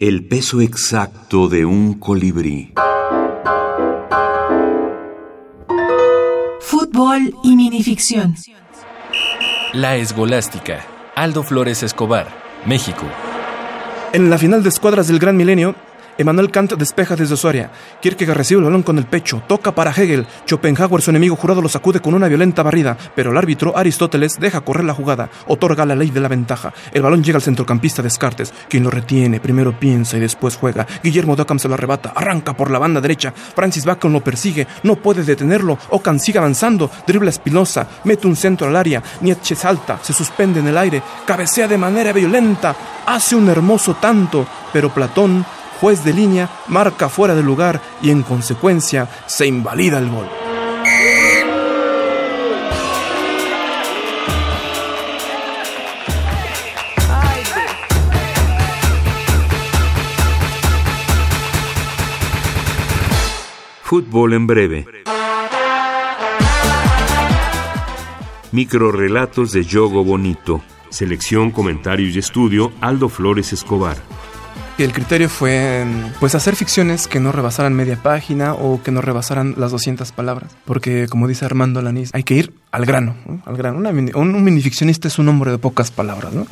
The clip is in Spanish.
El peso exacto de un colibrí. Fútbol y minificción. La Esgolástica. Aldo Flores Escobar, México. En la final de escuadras del Gran Milenio, Emanuel Kant despeja desde su área. Kierkegaard recibe el balón con el pecho, toca para Hegel. Schopenhauer, su enemigo jurado, lo sacude con una violenta barrida, pero el árbitro Aristóteles deja correr la jugada, otorga la ley de la ventaja. El balón llega al centrocampista Descartes, quien lo retiene, primero piensa y después juega. Guillermo Dockham se lo arrebata, arranca por la banda derecha. Francis Bacon lo persigue, no puede detenerlo. Ockham sigue avanzando, dribla Espinosa, mete un centro al área. Nietzsche salta, se suspende en el aire, cabecea de manera violenta, hace un hermoso tanto, pero Platón juez de línea marca fuera de lugar y en consecuencia se invalida el gol. Fútbol en breve. Microrelatos de Yogo Bonito. Selección, comentarios y estudio Aldo Flores Escobar y El criterio fue pues hacer ficciones que no rebasaran media página o que no rebasaran las 200 palabras, porque como dice Armando Lanís, hay que ir al grano, al grano. Una un, un minificcionista es un hombre de pocas palabras, ¿no?